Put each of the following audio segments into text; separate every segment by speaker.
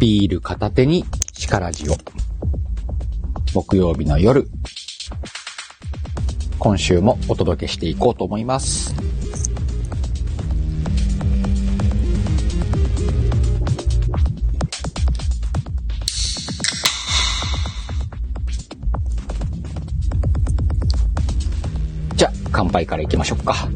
Speaker 1: ビール片手にシカラジオ。木曜日の夜、今週もお届けしていこうと思います。じゃあ、乾杯からいきましょうか。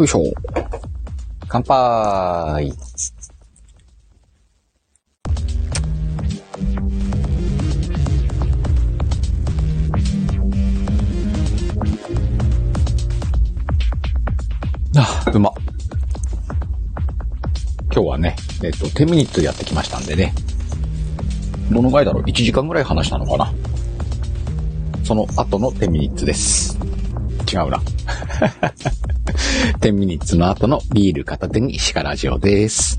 Speaker 1: よいしょ。乾杯。あ、うま。今日はね、えっと、10ミニッツやってきましたんでね。どのぐらいだろう ?1 時間ぐらい話したのかな？その後の10ミニッツです。違うな。10ミニッツの後のビール片手にシカラジオです。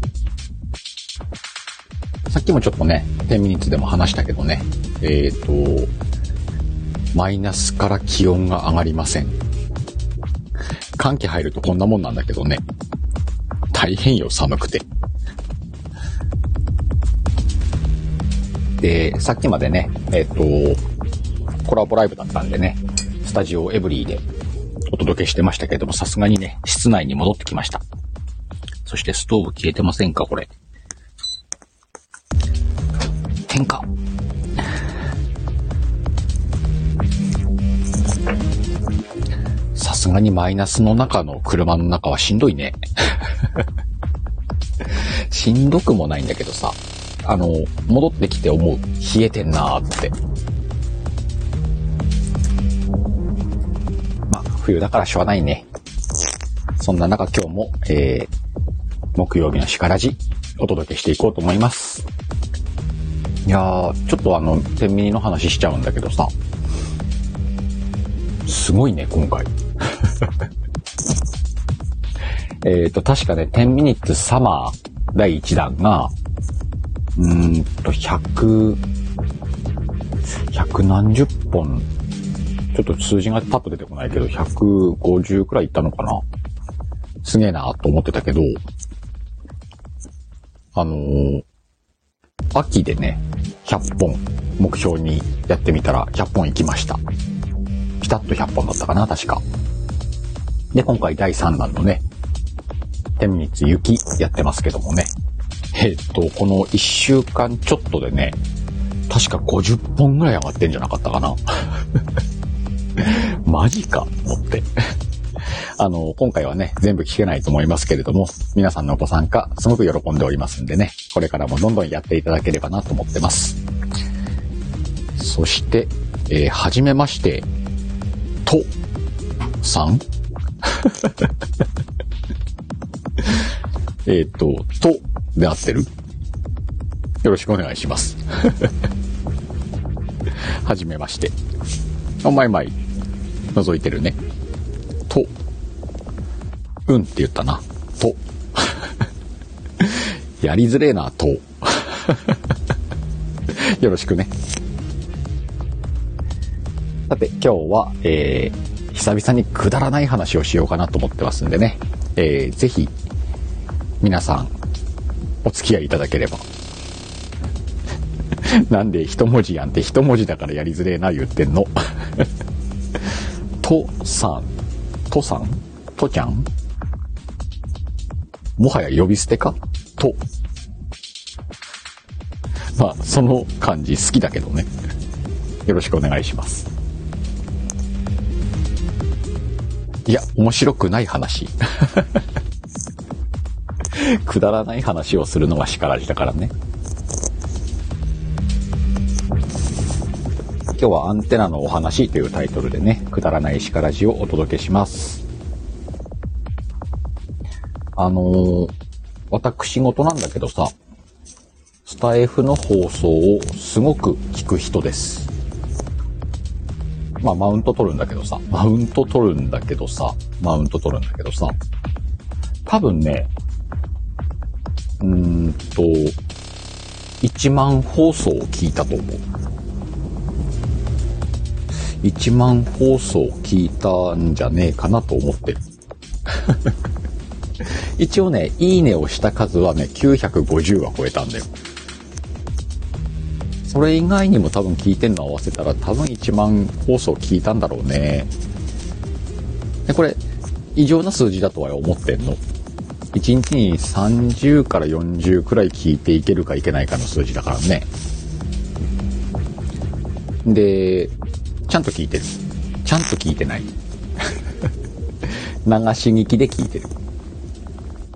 Speaker 1: さっきもちょっとね、10ミニッツでも話したけどね、えっ、と、マイナスから気温が上がりません。寒気入るとこんなもんなんだけどね、大変よ、寒くて。で、さっきまでね、えっ、と、コラボライブだったんでね、スタジオエブリーでお届けしてましたけれども、さすがにね、室内に戻ってきました。そしてストーブ消えてませんかこれ。点火。さすがにマイナスの中の車の中はしんどいね。しんどくもないんだけどさ、あの、戻ってきて思う。冷えてんなーって。冬だからしょうがないね。そんな中今日も、えー、木曜日のしからじ、お届けしていこうと思います。いやー、ちょっとあの、天秤の話しちゃうんだけどさ、すごいね、今回。えっと、確かね、10ミニッツサマー第1弾が、うーんと、100、100何十本ちょっと数字がパッと出てこないけど、150くらいいったのかな？すげえなと思ってたけど、あのー秋でね、100本目標にやってみたら100本行きました。ピタッと100本だったかな、確か。で、今回第3弾のね、10ミニッツ雪やってますけどもね。えっと、この1週間ちょっとでね、確か50本ぐらい上がってんじゃなかったかな。マジかと思って。あの、今回はね、全部聞けないと思いますけれども、皆さんのご参加、すごく喜んでおりますんでね、これからもどんどんやっていただければなと思ってます。そして、えー、はじめまして、と、さん えっと、と、で合ってる？よろしくお願いします。はじめまして。お前まい、覗いてるね。と、うんって言ったな。と。やりづれえな、と。よろしくね。さて、今日は、えー、久々にくだらない話をしようかなと思ってますんでね。えー、ぜひ、皆さん、お付き合いいただければ。なんで一文字やんって一文字だからやりづれえな言ってんの。とさん、とさん？とちゃん？もはや呼び捨てか？と。まあ、その感じ好きだけどね。よろしくお願いします。いや、面白くない話。くだらない話をするのが叱られたからね。今日はアンテナのお話というタイトルでね、くだらない叱らじをお届けします。あのー、私事なんだけどさ、スタイフの放送をすごく聞く人です。まあ、マウント取るんだけどさ、マウント取るんだけどさ、マウント取るんだけどさ、多分ね、うーんと、1万放送を聞いたと思う。1万放送聞いたんじゃねえかなと思ってる。一応ね、いいねをした数はね、950は超えたんだよ。それ以外にも多分聞いてんの合わせたら多分1万放送聞いたんだろうね。で、これ、異常な数字だとは思ってんの。1日に30から40くらい聞いていけるかいけないかの数字だからね。で、ちゃんと聞いてる。ちゃんと聞いてない。流し聞きで聞いてる。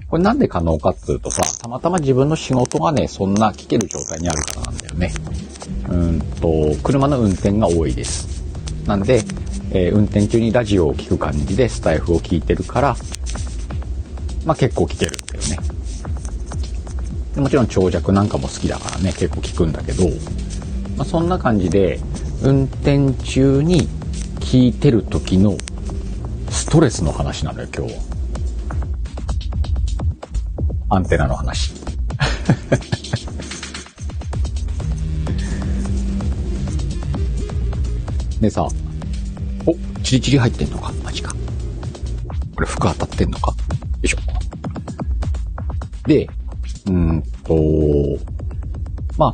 Speaker 1: これなんで可能かっていうとさ、たまたま自分の仕事がね、そんな聞ける状態にあるからなんだよね。うんと、車の運転が多いです。なんで、えー、運転中にラジオを聞く感じでスタイフを聞いてるから、まあ結構聞けるんだよね。もちろん長尺なんかも好きだからね、結構聞くんだけど、まあ、そんな感じで、運転中に聞いてる時のストレスの話なのよ、今日は。アンテナの話。でさ、お、チリチリ入ってんのか？マジか。これ服当たってんのか？よいしょ。で、うんと、まあ、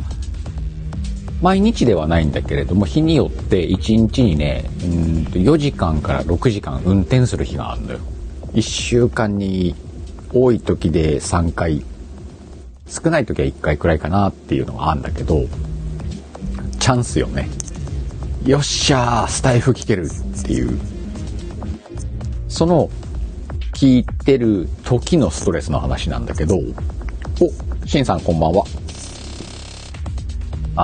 Speaker 1: 毎日ではないんだけれども、日によって1日にね、うんと4時間から6時間運転する日があるのよ。1週間に多い時で3回、少ない時は1回くらいかなっていうのがあるんだけど、チャンスよね。よっしゃー、スタイフ聞けるっていう。その、聞いてる時のストレスの話なんだけど、お、しんさんこんばんは。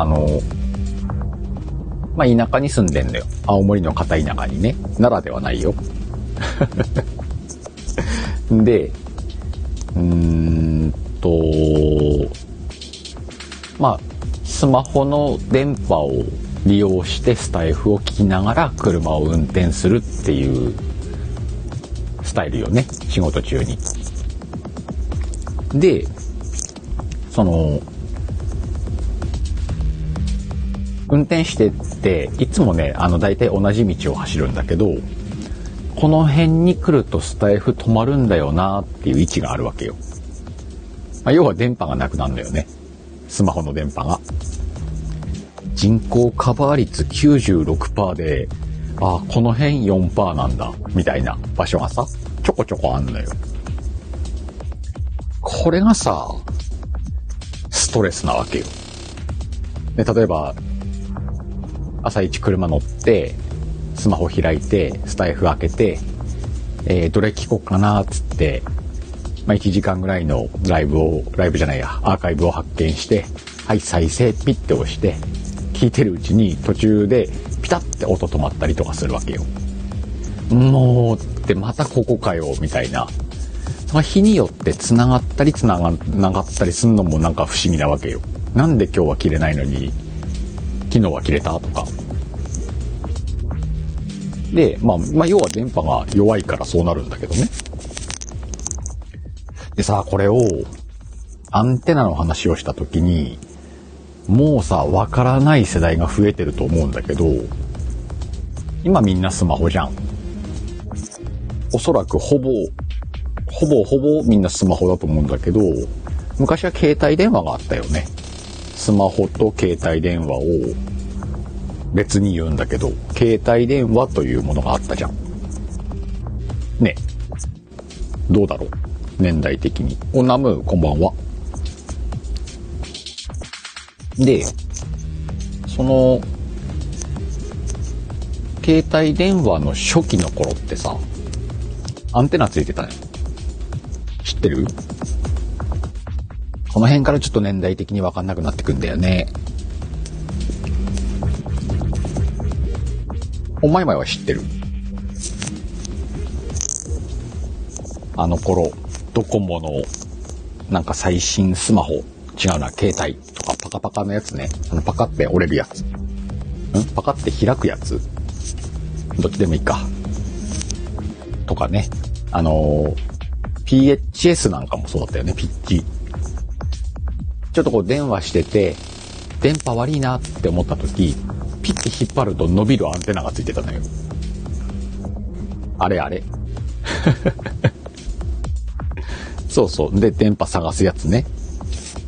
Speaker 1: あの、まあ、田舎に住んでんだよ。青森の片田舎にね。奈良ではないよ。で、うーんと、まあ、スマホの電波を利用してスタイフを聞きながら車を運転するっていうスタイルよね。仕事中に。で、その、運転してって、いつもね、あの、大体同じ道を走るんだけど、この辺に来るとスタイフ止まるんだよなっていう位置があるわけよ。まあ、要は電波がなくなるんだよね。スマホの電波が。人口カバー率96%で、あ、この辺4%なんだ、みたいな場所がさ、ちょこちょこあんのよ。これがさ、ストレスなわけよ。で、例えば、朝一車乗って、スマホ開いて、スタイフ開けて、えー、どれ聞こうかなっ、つって、まあ、1時間ぐらいのライブを、ライブじゃないや、アーカイブを発見して、はい、再生、ピッて押して、聞いてるうちに途中でピタッて音止まったりとかするわけよ。もう、ってまたここかよ、みたいな。その日によって繋がったり繋がながったりすんのもなんか不思議なわけよ。なんで今日は切れないのに機能が切れたとか。で、まあ、まあ、要は電波が弱いからそうなるんだけどね。でさ、これを、アンテナの話をした時に、もうさ、わからない世代が増えてると思うんだけど、今みんなスマホじゃん。おそらくほぼ、ほぼほぼみんなスマホだと思うんだけど、昔は携帯電話があったよね。スマホと携帯電話を別に言うんだけど、携帯電話というものがあったじゃん。ね。どうだろう？年代的に。おナム、こんばんは。で、その、携帯電話の初期の頃ってさ、アンテナついてたね。知ってる？この辺からちょっと年代的にわかんなくなってくんだよね。お前前は知ってる？あの頃、ドコモのなんか最新スマホ、違うな、携帯とかパカパカのやつね。あのパカって折れるやつ。ん？パカって開くやつ？どっちでもいいか。とかね。あのー、PHS なんかもそうだったよね、ピッチ。ちょっとこう電話してて、電波悪いなって思った時、ピッて引っ張ると伸びるアンテナがついてたのよ。あれあれ。そうそう。で、電波探すやつね。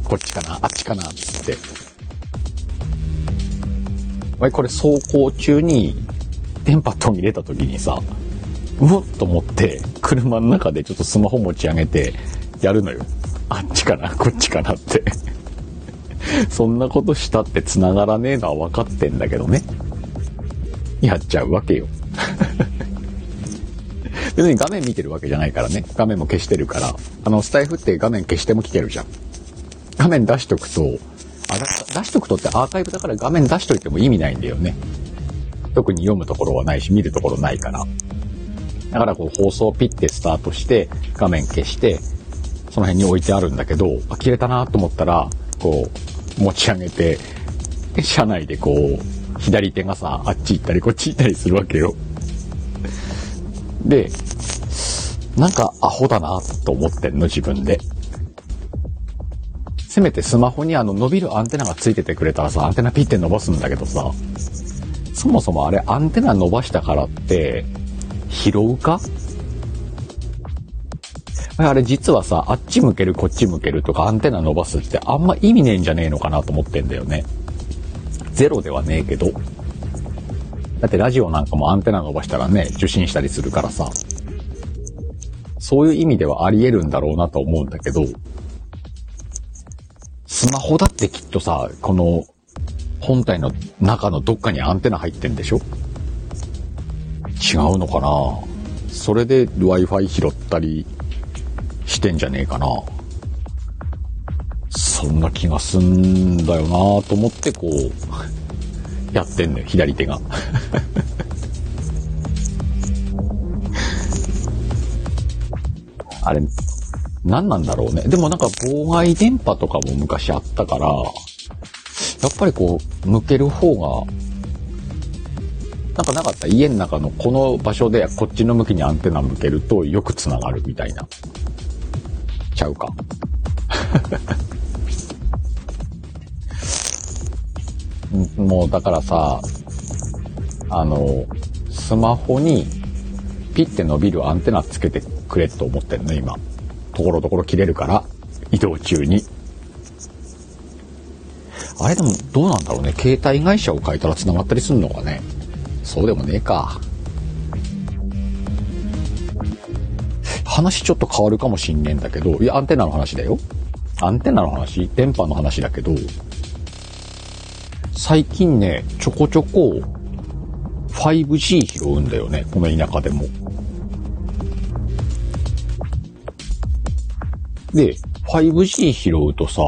Speaker 1: こっちかなあっちかなつって。わい、これ走行中に電波途切れた時にさ、うおっと思って、車の中でちょっとスマホ持ち上げて、やるのよ。あっちかなこっちかなって そんなことしたって繋がらねえのは分かってんだけどね。やっちゃうわけよ。別に画面見てるわけじゃないからね。画面も消してるから。あの、スタイフって画面消しても聞けるじゃん。画面出しとくと、あ、出しとくとってアーカイブだから画面出しといても意味ないんだよね。特に読むところはないし、見るところないから。だからこう放送ピッてスタートして、画面消して、その辺に置いてあるんだけど、あ、切れたなと思ったら、こう、持ち上げて、車内でこう、左手がさ、あっち行ったりこっち行ったりするわけよ。で、なんかアホだなと思ってんの、自分で。せめてスマホにあの伸びるアンテナがついててくれたらさ、アンテナピッて伸ばすんだけどさ、そもそもあれアンテナ伸ばしたからって、拾うかあれ実はさ、あっち向けるこっち向けるとかアンテナ伸ばすってあんま意味ねえんじゃねえのかなと思ってんだよね。ゼロではねえけど。だってラジオなんかもアンテナ伸ばしたらね、受信したりするからさ。そういう意味ではあり得るんだろうなと思うんだけど、スマホだってきっとさ、この本体の中のどっかにアンテナ入ってんでしょ？違うのかな？それで Wi-Fi 拾ったりしてんじゃねえかなそんな気がすんだよなと思ってこう、やってんのよ、左手が。あれ、何なんだろうね。でもなんか妨害電波とかも昔あったから、やっぱりこう、向ける方が、なんかなかった？家の中のこの場所でこっちの向きにアンテナ向けるとよく繋がるみたいな。ちゃうか。もうだからさ、あの、スマホにピッて伸びるアンテナつけてくれと思ってんの、今。ところどころ切れるから、移動中に。あれでもどうなんだろうね。携帯会社を変えたら繋がったりすんのかね。そうでもねえか。話ちょっと変わるかもしんねえんだけど、いや、アンテナの話だよ。アンテナの話電波の話だけど、最近ね、ちょこちょこ 5G 拾うんだよね。この田舎でも。で、5G 拾うとさ、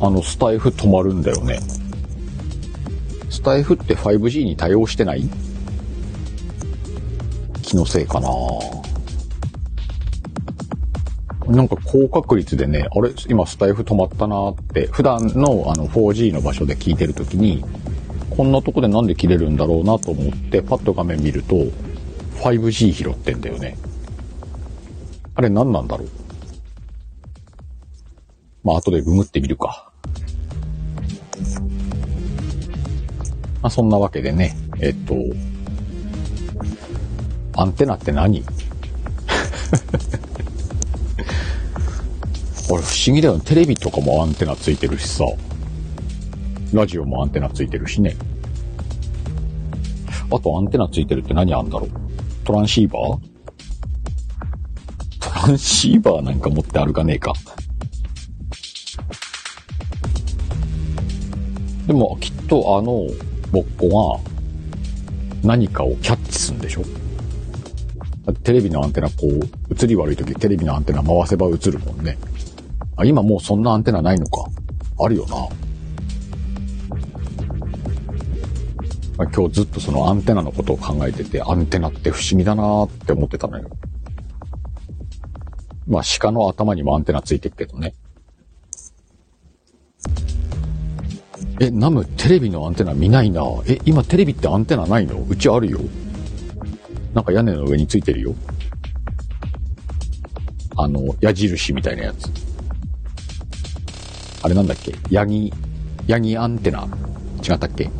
Speaker 1: あの、スタイフ止まるんだよね。スタイフって 5G に対応してない？気のせいかななんか高確率でね、あれ今スタイフ止まったなって、普段のあの 4G の場所で聞いてるときに、こんなとこでなんで切れるんだろうなと思って、パッと画面見ると、5G 拾ってんだよね。あれ何なんだろう？まあ後でググってみるか。まあそんなわけでね、えっと、アンテナって何？俺不思議だよね。テレビとかもアンテナついてるしさ。ラジオもアンテナついてるしね。あとアンテナついてるって何あんだろう？トランシーバー？トランシーバーなんか持って歩かねえか。でもきっとあのボッコが何かをキャッチするんでしょ？テレビのアンテナこう、映り悪い時テレビのアンテナ回せば映るもんね。あ、今もうそんなアンテナないのか。あるよな。まあ、今日ずっとそのアンテナのことを考えてて、アンテナって不思議だなって思ってたのよ。まあ鹿の頭にもアンテナついてるけどね。え、ナムテレビのアンテナ見ないな。え、今テレビってアンテナないの？うちあるよ。なんか屋根の上についてるよ。あの、矢印みたいなやつ。あれなんだっけ？ヤギ、ヤギアンテナ。違ったっけ？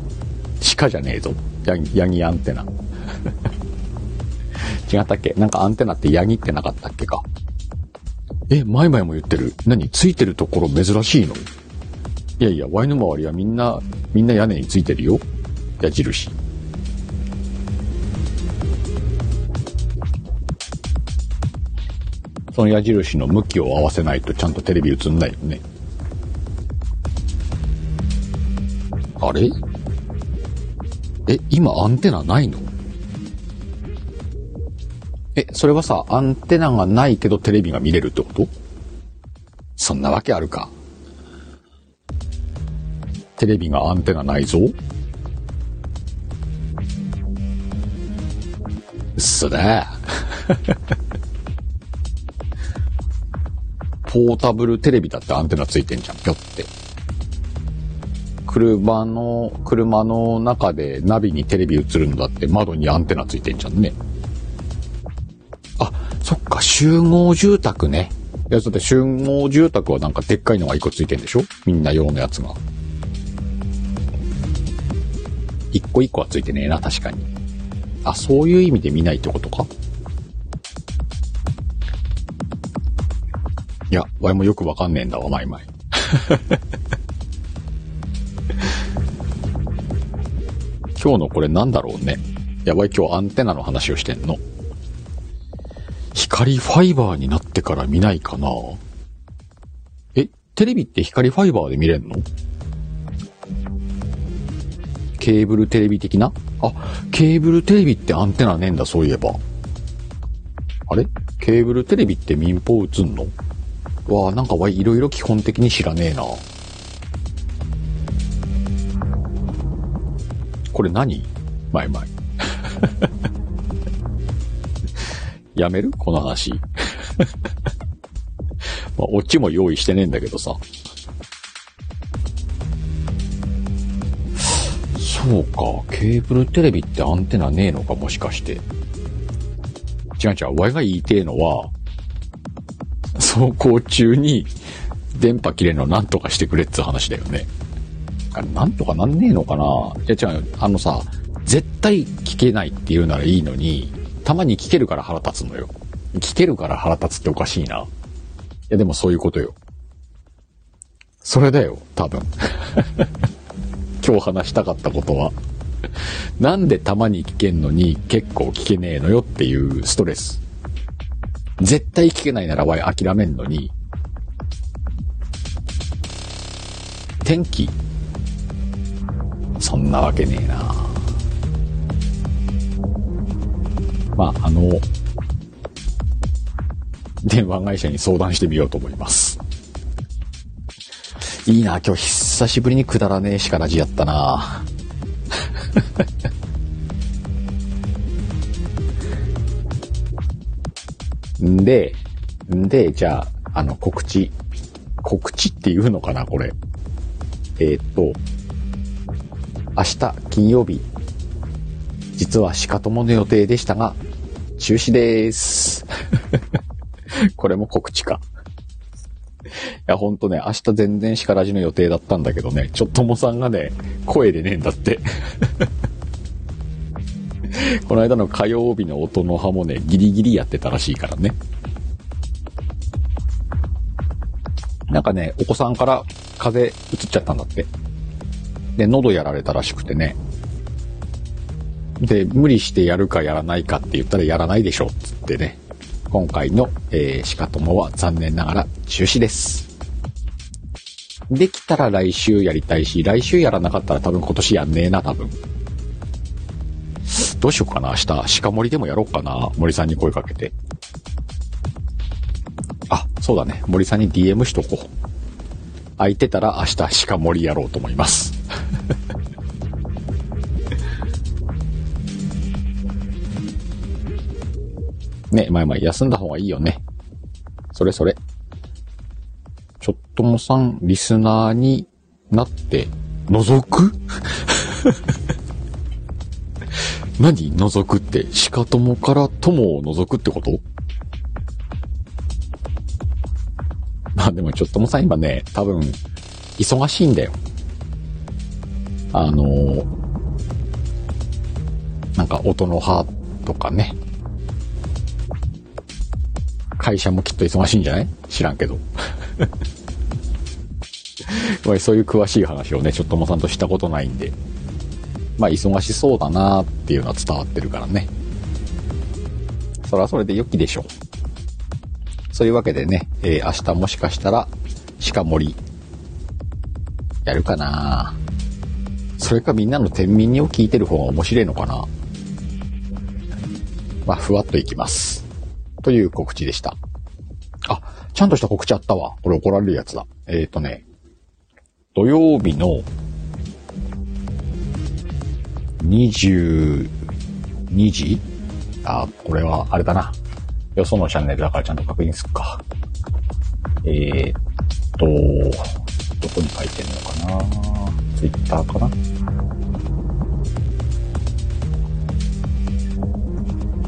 Speaker 1: 鹿じゃねえぞ。ヤギ、ヤギアンテナ。違ったっけ？なんかアンテナってヤギってなかったっけか？え、前々も言ってる。何？ついてるところ珍しいの？いやいや、ワイの周りはみんな、みんな屋根についてるよ。矢印。その矢印の向きを合わせないとちゃんとテレビ映んないよね。あれ？え、今アンテナないの？え、それはさ、アンテナがないけどテレビが見れるってこと？そんなわけあるか。テレビがアンテナないぞ。嘘だ。ポータブルテレビだってアンテナついてんじゃん、ぴょって。車の、車の中でナビにテレビ映るのだって窓にアンテナついてんじゃんね。あ、そっか、集合住宅ね。いや、だって集合住宅はなんかでっかいのが一個ついてんでしょ？みんな用のやつが。一個一個はついてねえな、確かに。あ、そういう意味で見ないってことか？いや、わいもよくわかんねえんだわ、まいまい。今日のこれなんだろうね。やばい、今日アンテナの話をしてんの。光ファイバーになってから見ないかなえ、テレビって光ファイバーで見れんの？ケーブルテレビ的な？あ、ケーブルテレビってアンテナねえんだ、そういえば。あれ？ケーブルテレビって民放映んの？わあ、なんかわい、ろいろ基本的に知らねえな。これ何？前々。やめる？この話。まあ、オチも用意してねえんだけどさ。そうか、ケーブルテレビってアンテナねえのか、もしかして。違う違う、ワイが言いてえのは、走行中に電波切れるのなんとかしてくれっつう話だよね。あれ、なんとかなんねえのかないや違う、あのさ、絶対聞けないって言うならいいのに、たまに聞けるから腹立つのよ。聞けるから腹立つっておかしいな。いや、でもそういうことよ。それだよ、多分。今日話したかったことは。なんでたまに聞けんのに結構聞けねえのよっていうストレス。絶対聞けないならわい諦めんのに、天気そんなわけねえなまあ、あの、電話会社に相談してみようと思います。いいな、今日久しぶりにくだらねえしからじやったな。んで、んで、じゃあ、あの、告知。告知っていうのかな、これ。えー、っと、明日金曜日、実は鹿友の予定でしたが、中止です。これも告知か。いや、ほんとね、明日全然叱らじの予定だったんだけどね、ちょっともさんがね、声でねえんだって。この間の火曜日の音の葉もね、ギリギリやってたらしいからね。なんかね、お子さんから風邪移っちゃったんだって。で、喉やられたらしくてね。で、無理してやるかやらないかって言ったらやらないでしょ、つってね。今回の、えー、しかともは残念ながら中止です。できたら来週やりたいし、来週やらなかったら多分今年やんねえな、多分。どうしようかな、明日、鹿森でもやろうかな、森さんに声かけて。あ、そうだね、森さんに DM しとこう。空いてたら明日鹿森やろうと思います。ね、まあまあ休んだ方がいいよね。それそれ。ちょっともさん、リスナーになって、覗く？何覗くって、鹿友から友を覗くってこと？まあでもちょっともさん今ね、多分、忙しいんだよ。あのー、なんか音の葉とかね。会社もきっと忙しいんじゃない？知らんけど。そういう詳しい話をね、ちょっともさんとしたことないんで、まあ忙しそうだなっていうのは伝わってるからね。それはそれで良きでしょう。そういうわけでね、えー、明日もしかしたら、鹿森、やるかなそれかみんなの天秤を聞いてる方が面白いのかなまあ、ふわっといきます。という告知でした。あ、ちゃんとした告知あったわ。これ怒られるやつだ。えっ、ー、とね、土曜日の22時？あ、これはあれだな。よそのチャンネルだからちゃんと確認すっか。えー、っと、どこに書いてんのかな？ツイッターかな？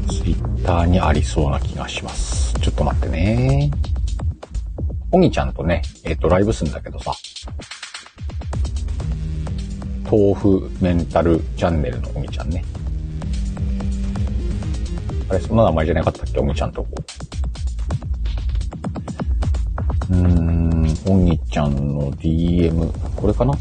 Speaker 1: ツイッターにありそうな気がします。ちょっと待ってね。おぎちゃんとね、えー、っと、ライブすんだけどさ、豆腐メンタルチャンネルのおみちゃんね。あれ、そんな名前じゃなかったっけおみちゃんとこ。うーん、おみちゃんの DM、これかな？あ、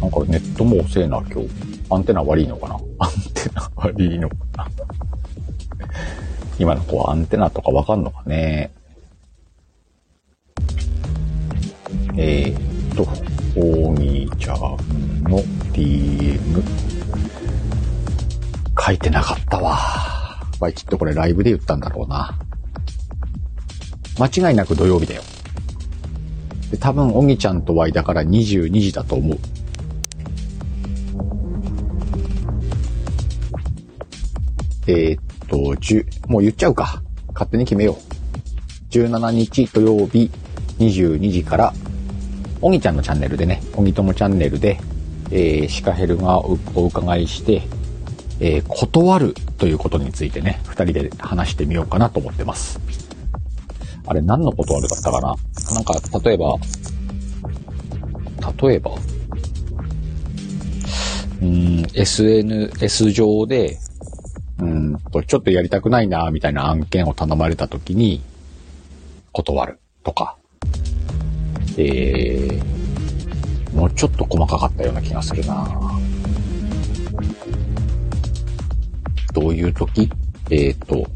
Speaker 1: なんかネットも遅えな、今日。アンテナ悪いのかな？アンテナ悪いのかな？今の子はアンテナとかわかんのかね？えー、っと、おみちゃんの DM。書いてなかったわ。わい、きっとこれライブで言ったんだろうな。間違いなく土曜日だよ。で、多分、おぎちゃんとワイだから22時だと思う。えー、っと、10、もう言っちゃうか。勝手に決めよう。17日土曜日22時からおぎちゃんのチャンネルでね、おぎともチャンネルで、えー、シカヘルがお伺いして、えー、断るということについてね、二人で話してみようかなと思ってます。あれ何の断るだったかな？なんか、例えば、例えば、うん、SNS 上で、うんと、ちょっとやりたくないな、みたいな案件を頼まれた時に、断るとか、えー、もうちょっと細かかったような気がするな。どういう時？えっ、ー、と、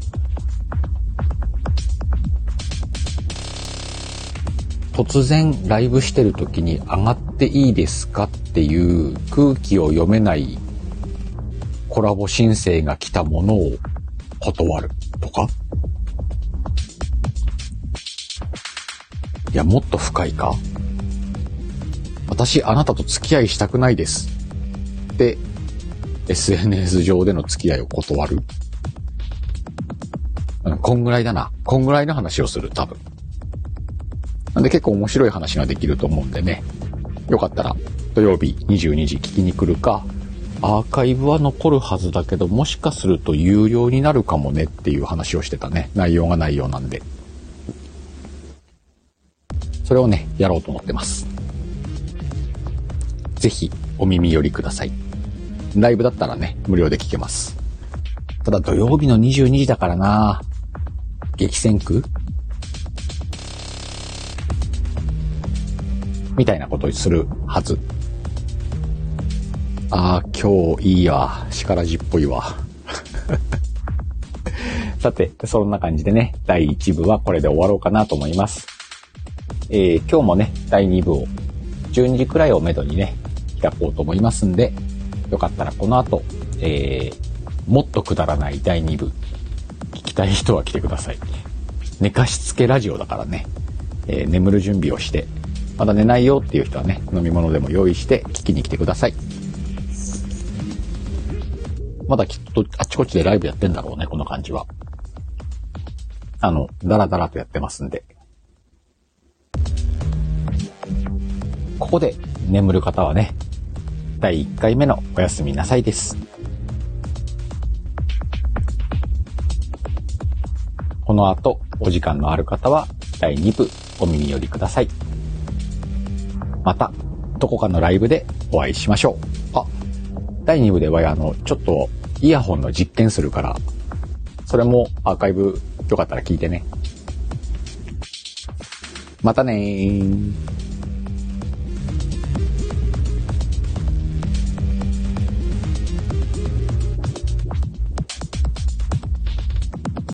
Speaker 1: 突然ライブしてる時に上がっていいですかっていう空気を読めないコラボ申請が来たものを断るとか？いや、もっと深いか？私、あなたと付き合いしたくないです。で、SNS 上での付き合いを断る。こんぐらいだな。こんぐらいの話をする、多分。なんで結構面白い話ができると思うんでね。よかったら土曜日22時聞きに来るか、アーカイブは残るはずだけど、もしかすると有料になるかもねっていう話をしてたね。内容が内容なんで。それをね、やろうと思ってます。ぜひ、お耳寄りください。ライブだったらね、無料で聞けます。ただ土曜日の22時だからな激戦区？みたいなことするはず。ああ、今日いいわ。力じっぽいわ。さて、そんな感じでね、第1部はこれで終わろうかなと思います。えー、今日もね、第2部を12時くらいをめどにね、開こうと思いますんで、よかったらこの後、えー、もっとくだらない第2部、聞きたい人は来てください。寝かしつけラジオだからね、えー、眠る準備をして、まだ寝ないよっていう人はね、飲み物でも用意して聞きに来てください。まだきっとあっちこっちでライブやってんだろうね、この感じは。あの、ダラダラとやってますんで、ここで眠る方はね、第1回目のおやすみなさいです。この後、お時間のある方は、第2部お耳寄りください。また、どこかのライブでお会いしましょう。あ、第2部では、あの、ちょっと、イヤホンの実験するから、それもアーカイブよかったら聞いてね。またねー。